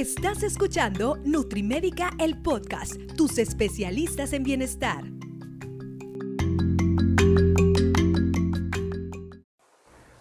Estás escuchando Nutrimédica, el podcast, tus especialistas en bienestar.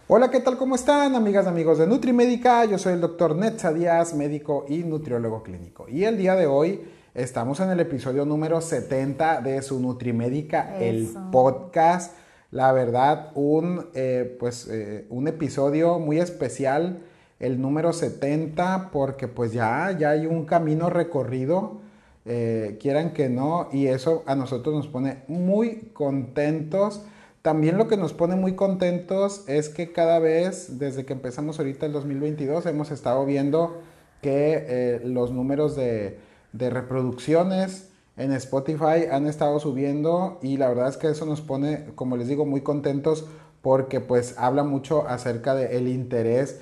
Hola, ¿qué tal? ¿Cómo están, amigas y amigos de Nutrimédica? Yo soy el doctor Netza Díaz, médico y nutriólogo clínico. Y el día de hoy estamos en el episodio número 70 de su Nutrimédica, el podcast. La verdad, un, eh, pues, eh, un episodio muy especial el número 70 porque pues ya, ya hay un camino recorrido, eh, quieran que no, y eso a nosotros nos pone muy contentos. También lo que nos pone muy contentos es que cada vez, desde que empezamos ahorita el 2022, hemos estado viendo que eh, los números de, de reproducciones en Spotify han estado subiendo y la verdad es que eso nos pone, como les digo, muy contentos porque pues habla mucho acerca del interés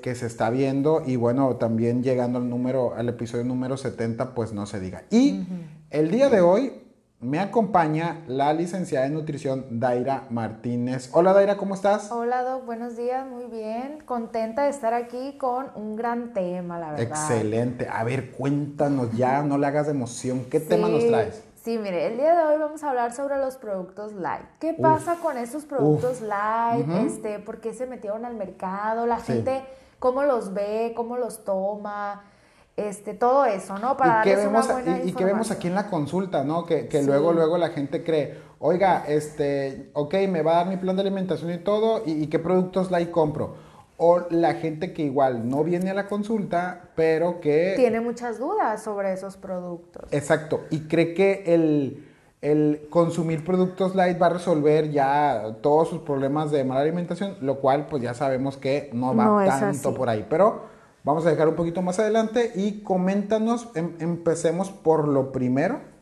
que, se está viendo y bueno, también llegando al número, al episodio número 70, pues no se diga. Y el día de hoy me acompaña la licenciada en nutrición Daira Martínez. Hola Daira, ¿cómo estás? Hola Doc, buenos días, muy bien. Contenta de estar aquí con un gran tema, la verdad. Excelente. A ver, cuéntanos ya, no le hagas de emoción. ¿Qué tema nos traes? Sí, mire, el día de hoy vamos a hablar sobre los productos light. ¿Qué pasa con esos productos light? este, ¿Por qué se metieron al mercado? La gente, ¿cómo los ve? ¿Cómo los toma? Este, todo eso, ¿no? Para ¿Y qué vemos, y, qué vemos aquí en la consulta, ¿no? Que, luego, luego la gente cree, oiga, este, ok, me va a dar mi plan de alimentación y todo, ¿y, y qué productos light compro? O la gente que igual no viene a la consulta, pero que... Tiene muchas dudas sobre esos productos. Exacto, y cree que el, el consumir productos light va a resolver ya todos sus problemas de mala alimentación, lo cual pues ya sabemos que no va tanto por ahí, pero vamos a dejar un poquito más adelante y coméntanos, em, empecemos por lo primero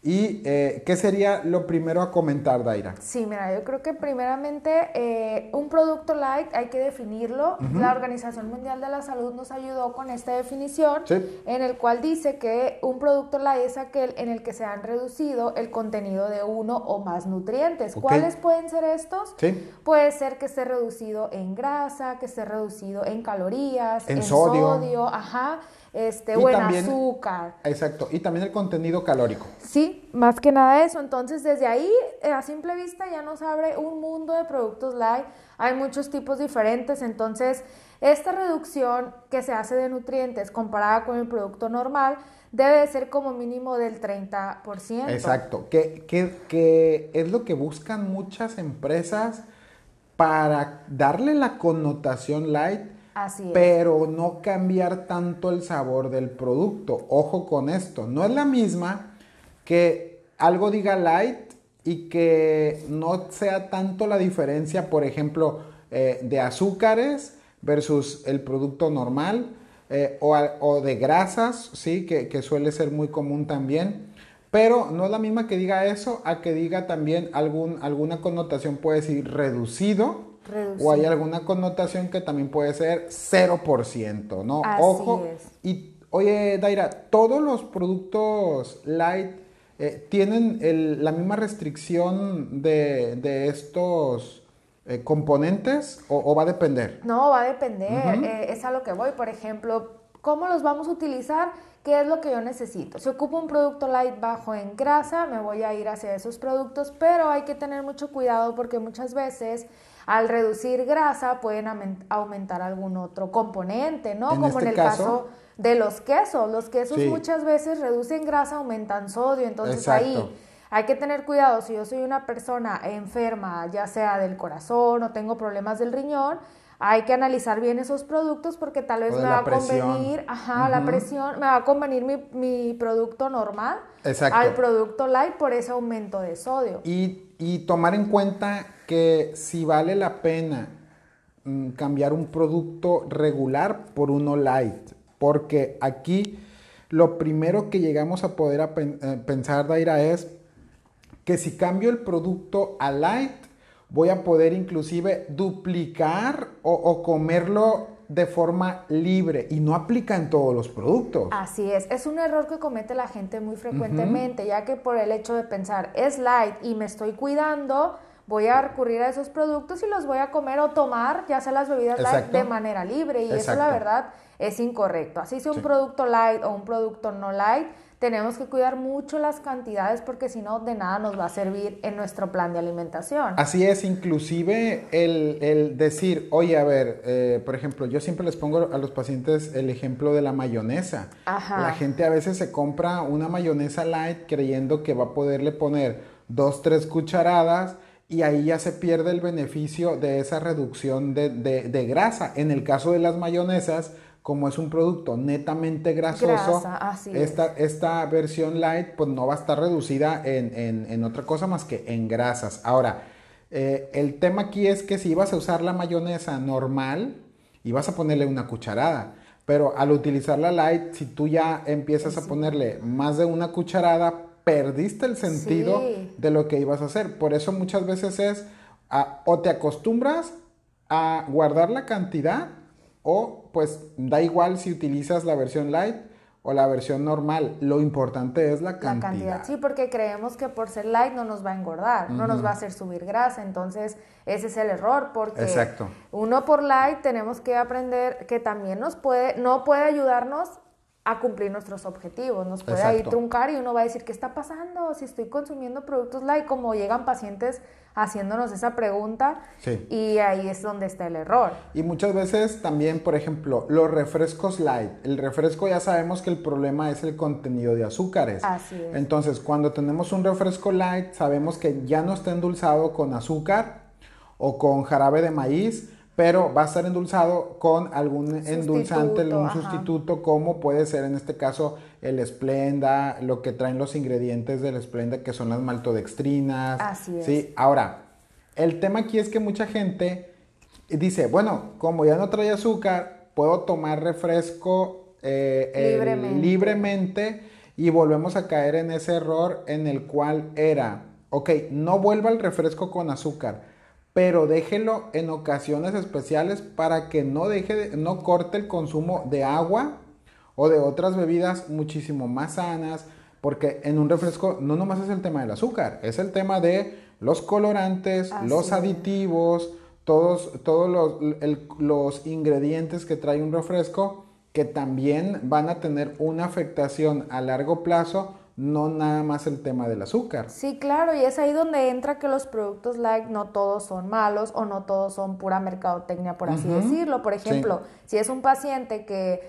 ¿Y eh, qué sería lo primero a comentar, Daira? Sí, mira, yo creo que primeramente eh, un producto light hay que definirlo. La Organización Mundial de la Salud nos ayudó con esta definición, en el cual dice que un producto light es aquel en el que se han reducido el contenido de uno o más nutrientes. ¿Cuáles pueden ser estos? Sí. Puede ser que esté reducido en grasa, que esté reducido en calorías, en, sodio. sodio, ajá este, o azúcar. Exacto, y también el contenido calórico. Sí, más que nada eso. Entonces, desde ahí, eh, a simple vista, ya nos abre un mundo de productos light. Hay muchos tipos diferentes, entonces, esta reducción que se hace de nutrientes comparada con el producto normal debe de ser como mínimo del 30%. Exacto, que, que, que es lo que buscan muchas empresas para darle la connotación light pero no cambiar tanto el sabor del producto. Ojo con esto, no es la misma que algo diga light y que no sea tanto la diferencia, por ejemplo, eh, de azúcares versus el producto normal eh, o, de grasas, ¿sí? Que, que, suele ser muy común también. Pero no es la misma que diga eso a que diga también algún, alguna connotación, puede decir reducido o hay alguna connotación que también puede ser 0%, ¿no? Ojo. Y oye, Daira, ¿todos los productos light eh, tienen la misma restricción de, estos eh, componentes o, va a depender? No, va a depender. Eh, es a lo que voy. Por ejemplo, ¿cómo los vamos a utilizar? ¿Qué es lo que yo necesito? Si ocupo un producto light bajo en grasa, me voy a ir hacia esos productos, pero hay que tener mucho cuidado porque muchas veces al reducir grasa pueden aumentar algún otro componente, ¿no? Como en este el caso, de los quesos. Los quesos muchas veces reducen grasa, aumentan sodio, entonces ahí hay que tener cuidado. Si yo soy una persona enferma, ya sea del corazón o tengo problemas del riñón, hay que analizar bien esos productos porque tal vez me va a convenir, ajá, la presión, me va a convenir mi, mi producto normal al producto light por ese aumento de sodio. Y, y tomar en cuenta que si vale la pena mm, cambiar un producto regular por uno light, porque aquí lo primero que llegamos a poder eh, pensar, Daira, es que si cambio el producto a light, voy a poder inclusive duplicar o, comerlo de forma libre y no aplica en todos los productos. Así es, es un error que comete la gente muy frecuentemente, ya que por el hecho de pensar es light y me estoy cuidando, voy a recurrir a esos productos y los voy a comer o tomar, ya sea las bebidas light, de manera libre. Y eso, la verdad, es incorrecto. Así sea un producto light o un producto no light, tenemos que cuidar mucho las cantidades porque si no, de nada nos va a servir en nuestro plan de alimentación. Así es, inclusive el, decir, oye, a ver, eh, por ejemplo, yo siempre les pongo a los pacientes el ejemplo de la mayonesa. La gente a veces se compra una mayonesa light creyendo que va a poderle poner dos, tres cucharadas y ahí ya se pierde el beneficio de esa reducción de, de grasa. En el caso de las mayonesas, como es un producto netamente grasoso, esta, esta, versión light pues no va a estar reducida en, otra cosa más que en grasas. Ahora, eh, el tema aquí es que si ibas a usar la mayonesa normal, ibas a ponerle una cucharada. Pero al utilizar la light, si tú ya empiezas a ponerle más de una cucharada, perdiste el sentido de lo que ibas a hacer. Por eso muchas veces es o te acostumbras a guardar la cantidad o pues da igual si utilizas la versión light o la versión normal. Lo importante es la cantidad. La cantidad, sí, porque creemos que por ser light no nos va a engordar, no nos va a hacer subir grasa. Entonces, ese es el error, porque uno por light tenemos que aprender que también nos puede, no puede ayudarnos a cumplir nuestros objetivos. Nos puede ir truncar y uno va a decir, ¿qué está pasando? Si estoy consumiendo productos light, como llegan pacientes haciéndonos esa pregunta y ahí es donde está el error. Y muchas veces también, por ejemplo, los refrescos light. El refresco ya sabemos que el problema es el contenido de azúcares. Así es. Entonces, cuando tenemos un refresco light, sabemos que ya no está endulzado con azúcar o con jarabe de maíz, pero va a estar endulzado con algún endulzante, un sustituto, como puede ser en este caso el Splenda, lo que traen los ingredientes del Splenda, que son las maltodextrinas. Así es. ¿sí? Ahora, el tema aquí es que mucha gente dice, bueno, como ya no trae azúcar, puedo tomar refresco eh, libremente y volvemos a caer en ese error en el cual era, ok, no vuelva el refresco con azúcar pero déjelo en ocasiones especiales para que no deje no corte el consumo de agua o de otras bebidas muchísimo más sanas, porque en un refresco no nomás es el tema del azúcar, es el tema de los colorantes, los aditivos, todos, todos los, los ingredientes que trae un refresco que también van a tener una afectación a largo plazo no nada más el tema del azúcar. Sí, claro, y es ahí donde entra que los productos light no todos son malos o no todos son pura mercadotecnia, por así decirlo. Por ejemplo, si es un paciente que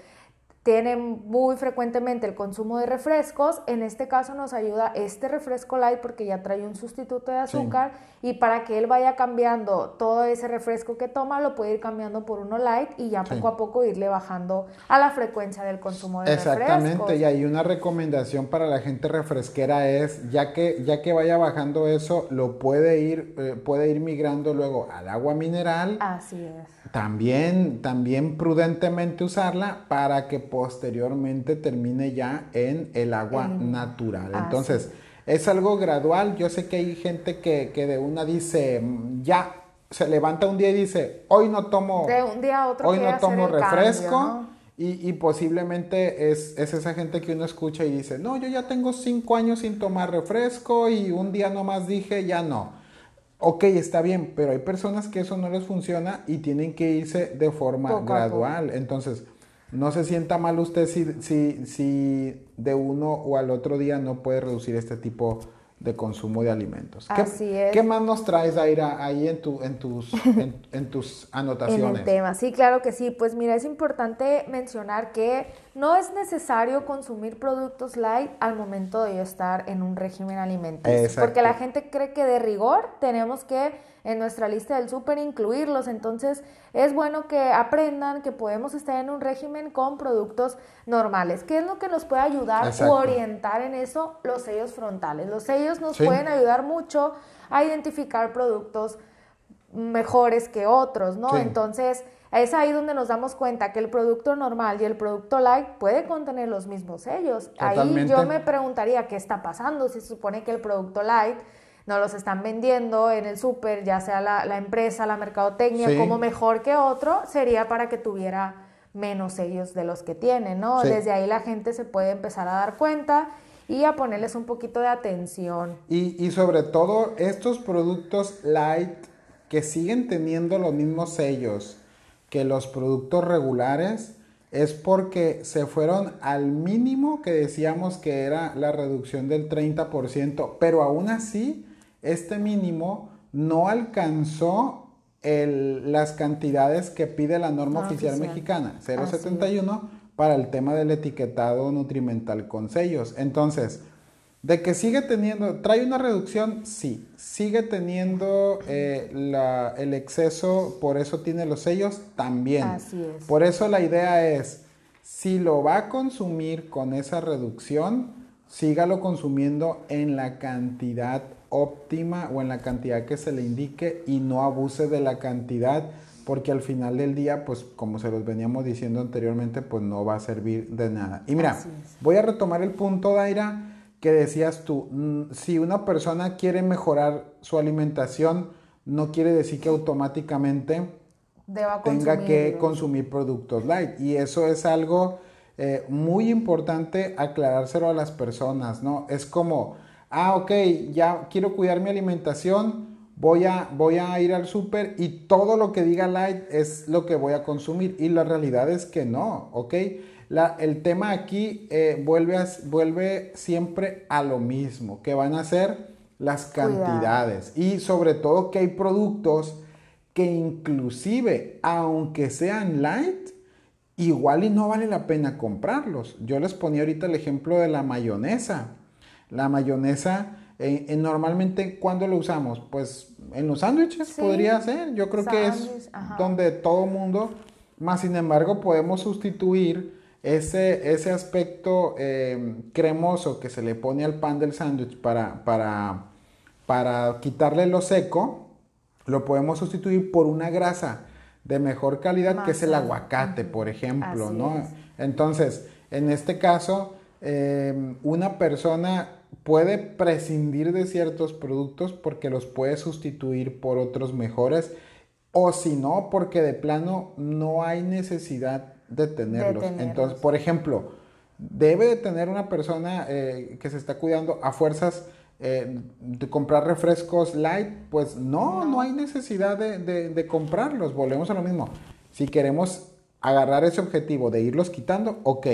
tienen muy frecuentemente el consumo de refrescos, en este caso nos ayuda este refresco light porque ya trae un sustituto de azúcar y para que él vaya cambiando todo ese refresco que toma, lo puede ir cambiando por uno light y ya poco a poco irle bajando a la frecuencia del consumo de Exactamente, Exactamente, y hay una recomendación para la gente refresquera es, ya que, ya que vaya bajando eso, lo puede ir, eh, puede ir migrando luego al agua mineral. Así es. También, también prudentemente usarla para que posteriormente termine ya en el agua natural. Entonces, es algo gradual. Yo sé que hay gente que, que, de una dice, ya se levanta un día y dice, hoy no tomo, de un día a otro hoy no tomo refresco. y, y, posiblemente es, es, esa gente que uno escucha y dice, no, yo ya tengo cinco años sin tomar refresco y un día nomás dije, ya no. Ok, está bien, pero hay personas que eso no les funciona y tienen que irse de forma gradual. Entonces, no se sienta mal usted si, si, si de uno o al otro día no puede reducir este tipo de consumo de alimentos. Así es. ¿Qué más nos traes, Aira, ahí en, tu, en, tus, en, tus anotaciones? En el tema, sí, claro que sí. Pues mira, es importante mencionar que no es necesario consumir productos light al momento de yo estar en un régimen alimenticio. Porque la gente cree que de rigor tenemos que en nuestra lista del súper incluirlos. Entonces es bueno que aprendan que podemos estar en un régimen con productos normales. ¿Qué es lo que nos puede ayudar o orientar en eso? Los sellos frontales. Los sellos nos pueden ayudar mucho a identificar productos mejores que otros, ¿no? Entonces, es ahí donde nos damos cuenta que el producto normal y el producto light puede contener los mismos sellos. Ahí yo me preguntaría qué está pasando si se supone que el producto light no los están vendiendo en el súper, ya sea la, empresa, la mercadotecnia, como mejor que otro, sería para que tuviera menos sellos de los que tiene, ¿no? Desde ahí la gente se puede empezar a dar cuenta y a ponerles un poquito de atención. Y, y sobre todo estos productos light que siguen teniendo los mismos sellos que los productos regulares, es porque se fueron al mínimo que decíamos que era la reducción del 30%, pero aún así este mínimo no alcanzó las cantidades que pide la norma oficial, mexicana, 071, para el tema del etiquetado nutrimental con sellos. Entonces, de que sigue teniendo, trae una reducción, sí, sigue teniendo eh, el exceso, por eso tiene los sellos, también. Así es. Por eso la idea es, si lo va a consumir con esa reducción, sígalo consumiendo en la cantidad óptima o en la cantidad que se le indique y no abuse de la cantidad porque al final del día, pues como se los veníamos diciendo anteriormente, pues no va a servir de nada. Y mira, voy a retomar el punto, Daira que decías tú, mm, si una persona quiere mejorar su alimentación, no quiere decir que automáticamente tenga que consumir productos light. Y eso es algo eh, muy importante aclarárselo a las personas, ¿no? Es como, ah, ok, ya quiero cuidar mi alimentación, voy a, voy a ir al súper y todo lo que diga light es lo que voy a consumir. Y la realidad es que no, ¿ok? El tema aquí eh, vuelve, vuelve siempre a lo mismo, que van a ser las cantidades y sobre todo que hay productos que inclusive, aunque sean light, igual y no vale la pena comprarlos. Yo les ponía ahorita el ejemplo de la mayonesa. La mayonesa, eh, eh, normalmente, ¿cuándo lo usamos? Pues en los sándwiches podría ser. Yo creo que es donde todo mundo, más sin embargo, podemos sustituir ese, ese aspecto em, cremoso que se le pone al pan del sándwich para, para, para quitarle lo seco, lo podemos sustituir por una grasa de mejor calidad que es el aguacate, por ejemplo, ¿no? Entonces, en este caso, em, una persona puede prescindir de ciertos productos porque los puede sustituir por otros mejores o si no, porque de plano no hay necesidad de tenerlos. Entonces, por ejemplo, debe de tener una persona eh, que se está cuidando a fuerzas eh, de comprar refrescos light, pues no, no, hay necesidad de, comprarlos. Volvemos a lo mismo. Si queremos agarrar ese objetivo de irlos quitando, ok.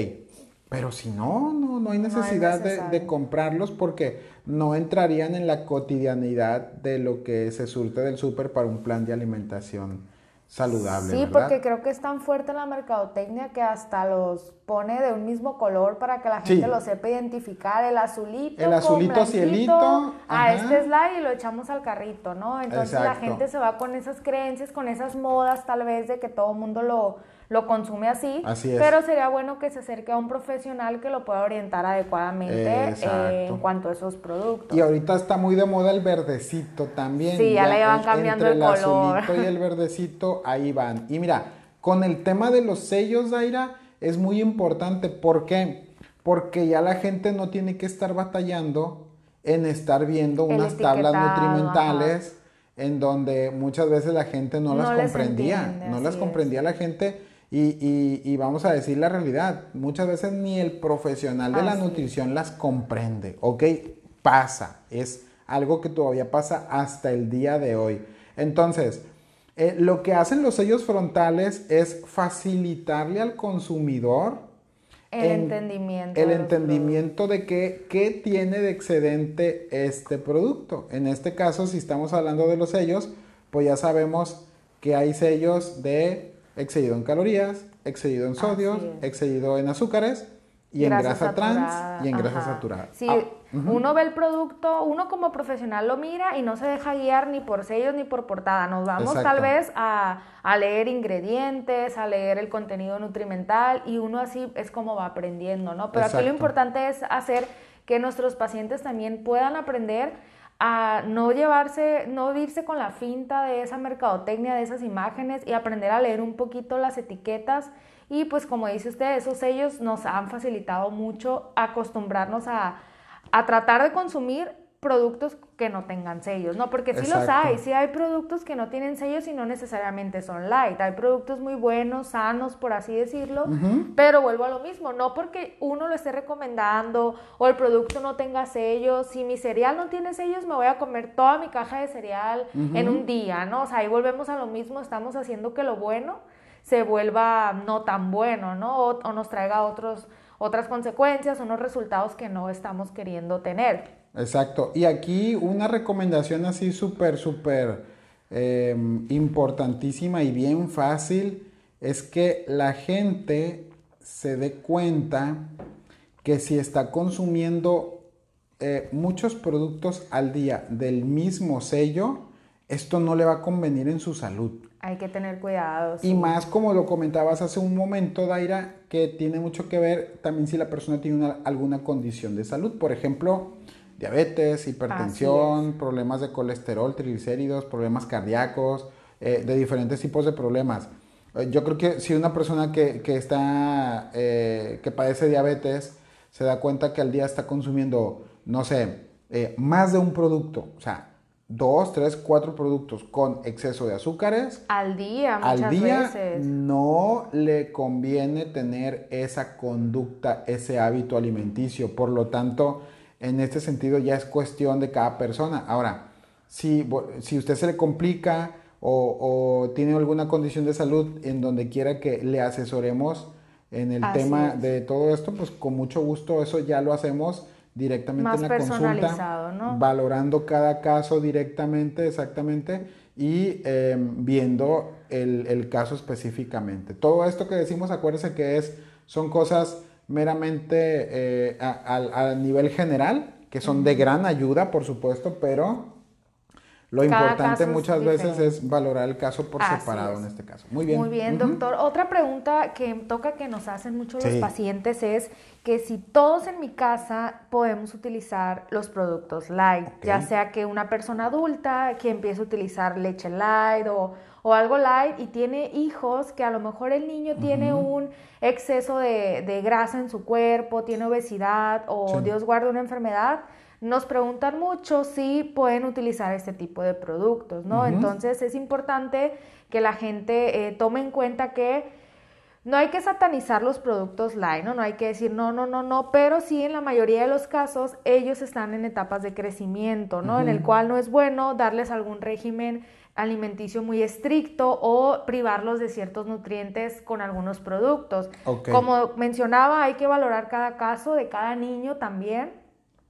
Pero si no, no, no hay necesidad de, de, comprarlos porque no entrarían en la cotidianidad de lo que se surte del súper para un plan de alimentación saludable. Sí, porque creo que es tan fuerte la mercadotecnia que hasta los pone de un mismo color para que la gente lo sepa identificar. El azulito. El azulito cielito. Ah, este es la y lo echamos al carrito, ¿no? Entonces la gente se va con esas creencias, con esas modas tal vez de que todo el mundo lo lo consume así, pero sería bueno que se acerque a un profesional que lo pueda orientar adecuadamente eh, en cuanto a esos productos. Y ahorita está muy de moda el verdecito también. Sí, ya, le van cambiando el, color. azulito y el verdecito, ahí van. Y mira, con el tema de los sellos, Daira, es muy importante. ¿Por qué? Porque ya la gente no tiene que estar batallando en estar viendo unas tablas nutrimentales en donde muchas veces la gente no, las comprendía, no las comprendía la gente y, vamos a decir la realidad, muchas veces ni el profesional de la nutrición las comprende, ¿ok? Pasa, es algo que todavía pasa hasta el día de hoy. Entonces, eh, lo que hacen los sellos frontales es facilitarle al consumidor el entendimiento. El entendimiento de qué tiene de excedente este producto. En este caso, si estamos hablando de los sellos, pues ya sabemos que hay sellos de excedido en calorías, excedido en sodio, excedido en azúcares y en grasa trans y en grasa saturada. Sí, ah, uno ve el producto, uno como profesional lo mira y no se deja guiar ni por sellos ni por portada. Nos vamos tal vez a, leer ingredientes, a leer el contenido nutrimental y uno así es como va aprendiendo, ¿no? Pero aquí lo importante es hacer que nuestros pacientes también puedan aprender a no llevarse, no irse con la finta de esa mercadotecnia, de esas imágenes y aprender a leer un poquito las etiquetas. Y pues como dice usted, esos sellos nos han facilitado mucho acostumbrarnos a, a tratar de consumir productos que no tengan sellos, ¿no? Porque sí los hay, sí hay productos que no tienen sellos y no necesariamente son light. Hay productos muy buenos, sanos, por así decirlo, pero vuelvo a lo mismo, no porque uno lo esté recomendando o el producto no tenga sellos, si mi cereal no tiene sellos, me voy a comer toda mi caja de cereal en un día, ¿no? O sea, ahí volvemos a lo mismo, estamos haciendo que lo bueno se vuelva no tan bueno, ¿no? O, nos traiga otros, otras consecuencias, unos resultados que no estamos queriendo tener. Exacto. Y aquí una recomendación así súper, súper em, importantísima y bien fácil es que la gente se dé cuenta que si está consumiendo eh, muchos productos al día del mismo sello, esto no le va a convenir en su salud. Hay que tener cuidado. Y más como lo comentabas hace un momento, Daira, que tiene mucho que ver también si la persona tiene alguna condición de salud. Por ejemplo, diabetes, hipertensión, problemas de colesterol, triglicéridos, problemas cardíacos, eh, de diferentes tipos de problemas. Eh, yo creo que si una persona que, está, eh, que padece diabetes, se da cuenta que al día está consumiendo, no sé, más de un producto, o sea, dos, tres, cuatro productos con exceso de azúcares. Al día, muchas al día, No le conviene tener esa conducta, ese hábito alimenticio. Por lo tanto, en este sentido ya es cuestión de cada persona. Ahora, si, si usted se le complica o, tiene alguna condición de salud en donde quiera que le asesoremos en el tema de todo esto, pues con mucho gusto eso ya lo hacemos directamente en la consulta, valorando cada caso directamente, exactamente, y em, viendo el, el, caso específicamente. Todo esto que decimos, acuérdense que es, son cosas meramente eh, a, nivel general, que son de gran ayuda, por supuesto, pero lo importante muchas veces es valorar el caso por separado en este caso. Muy bien. Muy bien, doctor. Otra pregunta que toca que nos hacen muchos los pacientes es que si todos en mi casa podemos utilizar los productos light, ya sea que una persona adulta que empiece a utilizar leche light o o algo light y tiene hijos que a lo mejor el niño tiene un exceso de, grasa en su cuerpo, tiene obesidad o Dios guarde una enfermedad, nos preguntan mucho si pueden utilizar este tipo de productos, ¿no? Entonces es importante que la gente eh, tome en cuenta que no hay que satanizar los productos light, ¿no? No hay que decir no, no, no, no, pero sí en la mayoría de los casos ellos están en etapas de crecimiento, ¿no? En el cual no es bueno darles algún régimen alimenticio muy estricto o privarlos de ciertos nutrientes con algunos productos. Como mencionaba, hay que valorar cada caso de cada niño también.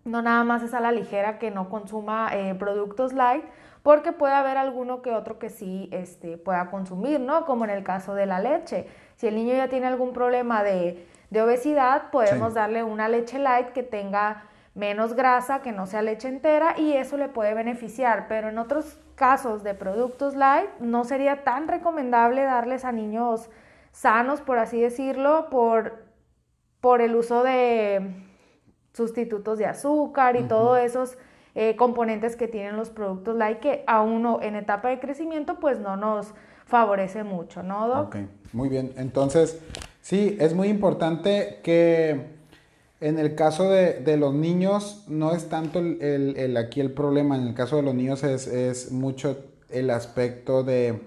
No nada más es a la ligera que no consuma eh, productos light, porque puede haber alguno que otro que sí este, pueda consumir, ¿no? Como en el caso de la leche. Si el niño ya tiene algún problema de, obesidad, podemos darle una leche light que tenga menos grasa, que no sea leche entera y eso le puede beneficiar, pero en otros casos de productos light no sería tan recomendable darles a niños sanos, por así decirlo, por, por el uso de sustitutos de azúcar y todos esos eh, componentes que tienen los productos light que a uno en etapa de crecimiento pues no nos favorece mucho, ¿no, Doc? Ok, muy bien. Entonces, sí, es muy importante que en el caso de, los niños, no es tanto el, aquí el problema, en el caso de los niños es, mucho el aspecto de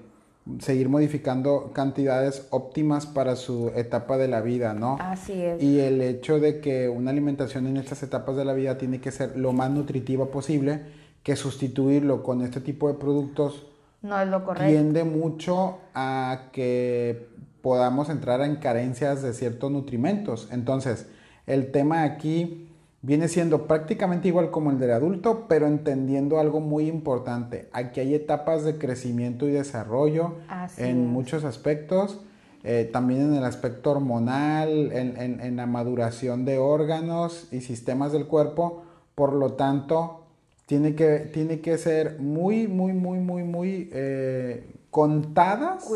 seguir modificando cantidades óptimas para su etapa de la vida, ¿no? Así es. Y el hecho de que una alimentación en estas etapas de la vida tiene que ser lo más nutritiva posible, que sustituirlo con este tipo de productos no es lo correcto. Tiende mucho a que podamos entrar en carencias de ciertos nutrimentos. Entonces, el tema aquí viene siendo prácticamente igual como el del adulto, pero entendiendo algo muy importante. Aquí hay etapas de crecimiento y desarrollo en muchos aspectos. Eh, también en el aspecto hormonal, en, la maduración de órganos y sistemas del cuerpo. Por lo tanto, tiene que, tiene que ser muy, muy, muy, muy, muy eh, contadas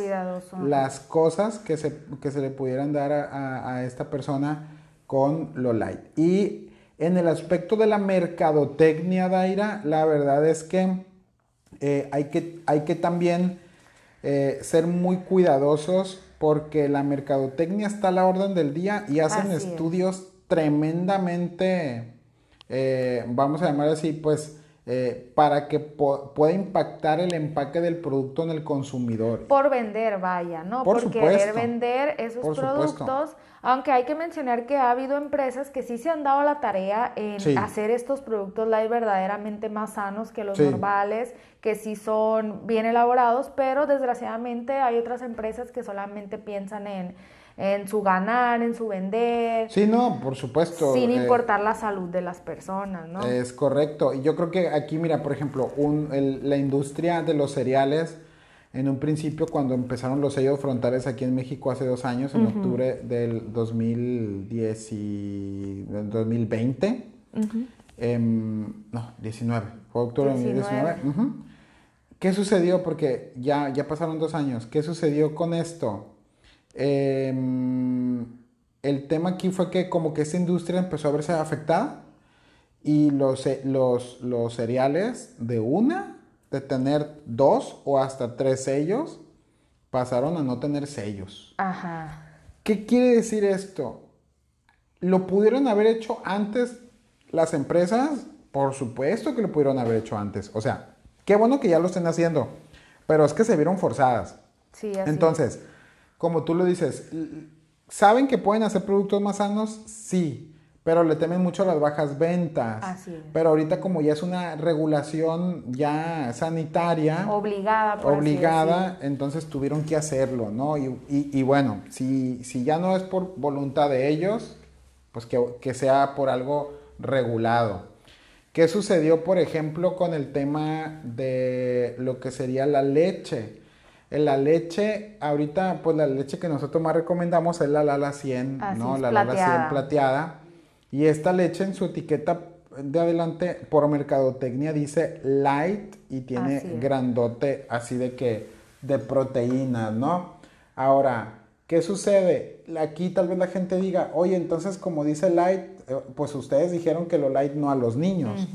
las cosas que se, se le pudieran dar a esta persona con lo light. Y en el aspecto de la mercadotecnia, Daira, la verdad es que, eh, hay, que hay que también eh, ser muy cuidadosos porque la mercadotecnia está a la orden del día y hacen estudios tremendamente, eh, vamos a llamar así, pues eh, para que pueda impactar el empaque del producto en el consumidor. Por vender, vaya, ¿no? Por, querer vender esos productos. Aunque hay que mencionar que ha habido empresas que sí se han dado la tarea en hacer estos productos light verdaderamente más sanos que los normales, que sí son bien elaborados, pero desgraciadamente hay otras empresas que solamente piensan en en su ganar, en su vender. Sí, no, por supuesto. Sin eh, importar la salud de las personas, ¿no? Es correcto. Y yo creo que aquí, mira, por ejemplo, un, la industria de los cereales, en un principio, cuando empezaron los sellos frontales aquí en México hace dos años, en octubre del 2010 y, 2020, em, no, 19, fue octubre del 2019. ¿Qué sucedió? Porque ya, ya pasaron dos años. ¿Qué sucedió con esto? Em, el tema aquí fue que como que esa industria empezó a verse afectada y los, los, los cereales de una, de tener dos o hasta tres sellos, pasaron a no tener sellos. Ajá. ¿Qué quiere decir esto? ¿Lo pudieron haber hecho antes las empresas? Por supuesto que lo pudieron haber hecho antes. O sea, qué bueno que ya lo estén haciendo, pero es que se vieron forzadas. Sí, así Entonces, como tú lo dices, ¿saben que pueden hacer productos más sanos? Sí, pero le temen mucho las bajas ventas. Así es. Pero ahorita como ya es una regulación ya sanitaria. Obligada, por Obligada, entonces tuvieron que hacerlo, ¿no? Y, bueno, si, si, ya no es por voluntad de ellos, pues que, que sea por algo regulado. ¿Qué sucedió, por ejemplo, con el tema de lo que sería la leche? la leche, ahorita, pues la leche que nosotros más recomendamos es la Lala 100, ¿no? la Lala 100 plateada. Y esta leche en su etiqueta de adelante, por mercadotecnia, dice light y tiene grandote, así de que, de proteínas, ¿no? Ahora, ¿qué sucede? Aquí tal vez la gente diga, oye, entonces como dice light, eh, pues ustedes dijeron que lo light no a los niños.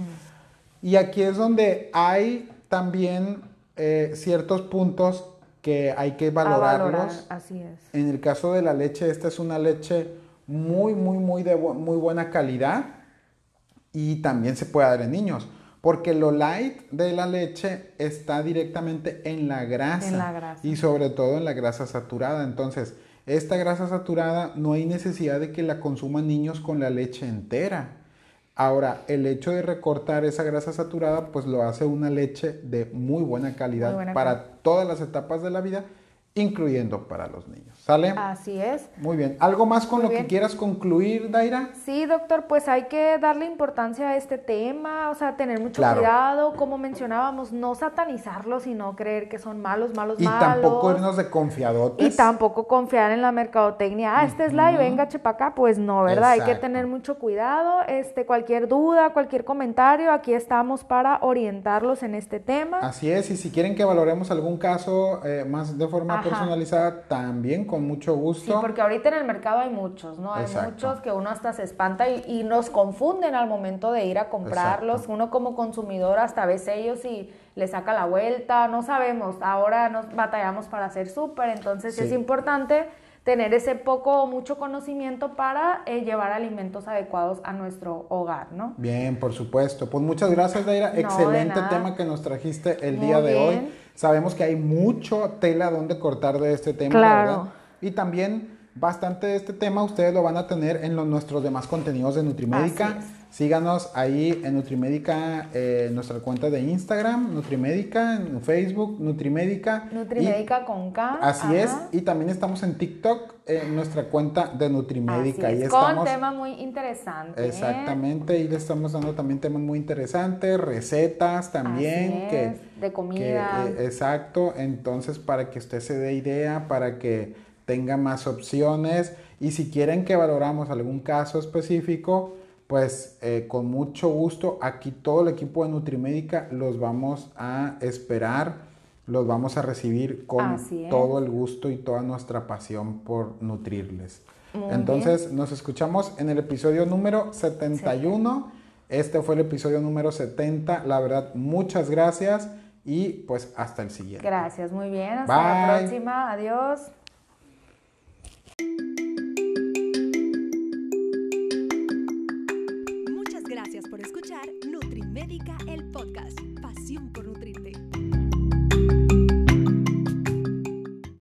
Y aquí es donde hay también eh, ciertos puntos que hay que valorarlos. así es. En el caso de la leche, esta es una leche muy, muy, muy de muy buena calidad y también se puede dar en niños. Porque lo light de la leche está directamente en la grasa. En la grasa. Y sobre todo en la grasa saturada. Entonces, esta grasa saturada no hay necesidad de que la consuman niños con la leche entera. Ahora, el hecho de recortar esa grasa saturada, pues lo hace una leche de muy buena calidad para todas las etapas de la vida incluyendo para los niños. ¿Sale? Así es. Muy bien. ¿Algo más con lo que quieras concluir, Daira? Sí, doctor, pues hay que darle importancia a este tema, o sea, tener mucho cuidado, como mencionábamos, no satanizarlos, sino creer que son malos, malos, malos. Y tampoco irnos de confiadotes. Y tampoco confiar en la mercadotecnia. Ah, este es live, venga, chepa acá. Pues no, ¿verdad? Hay que tener mucho cuidado. Este, cualquier duda, cualquier comentario, aquí estamos para orientarlos en este tema. Así es, y si quieren que valoremos algún caso eh, más de forma personalizada también con mucho gusto. Sí, porque ahorita en el mercado hay muchos, ¿no? Hay muchos que uno hasta se espanta y, nos confunden al momento de ir a comprarlos. Uno como consumidor hasta ve ellos y le saca la vuelta, no sabemos. Ahora nos batallamos para hacer súper, entonces es importante tener ese poco o mucho conocimiento para eh, llevar alimentos adecuados a nuestro hogar, ¿no? Bien, por supuesto. Pues muchas gracias, Daira. Excelente tema que nos trajiste el día de hoy. Sabemos que hay mucho tela donde cortar de este tema, ¿verdad? Y también bastante de este tema ustedes lo van a tener en los, nuestros demás contenidos de Nutrimédica. Síganos ahí en Nutrimédica, eh, nuestra cuenta de Instagram, Nutrimédica, en Facebook, Nutrimédica. Nutrimédica con K. Así es. Y también estamos en TikTok, en nuestra cuenta de Nutrimédica. Así es, con temas muy interesantes. Exactamente. Y le estamos dando también temas muy interesantes, recetas también. que, de comida. Eh, exacto. Entonces, para que usted se dé idea, para que tenga más opciones. Y si quieren que valoramos algún caso específico, pues eh, con mucho gusto aquí todo el equipo de Nutrimédica los vamos a esperar, los vamos a recibir con todo el gusto y toda nuestra pasión por nutrirles. Entonces nos escuchamos en el episodio número 71. Este fue el episodio número 70. La verdad, muchas gracias y pues hasta el siguiente. Gracias, muy bien. Hasta la próxima. Adiós. Por escuchar NutriMédica el podcast.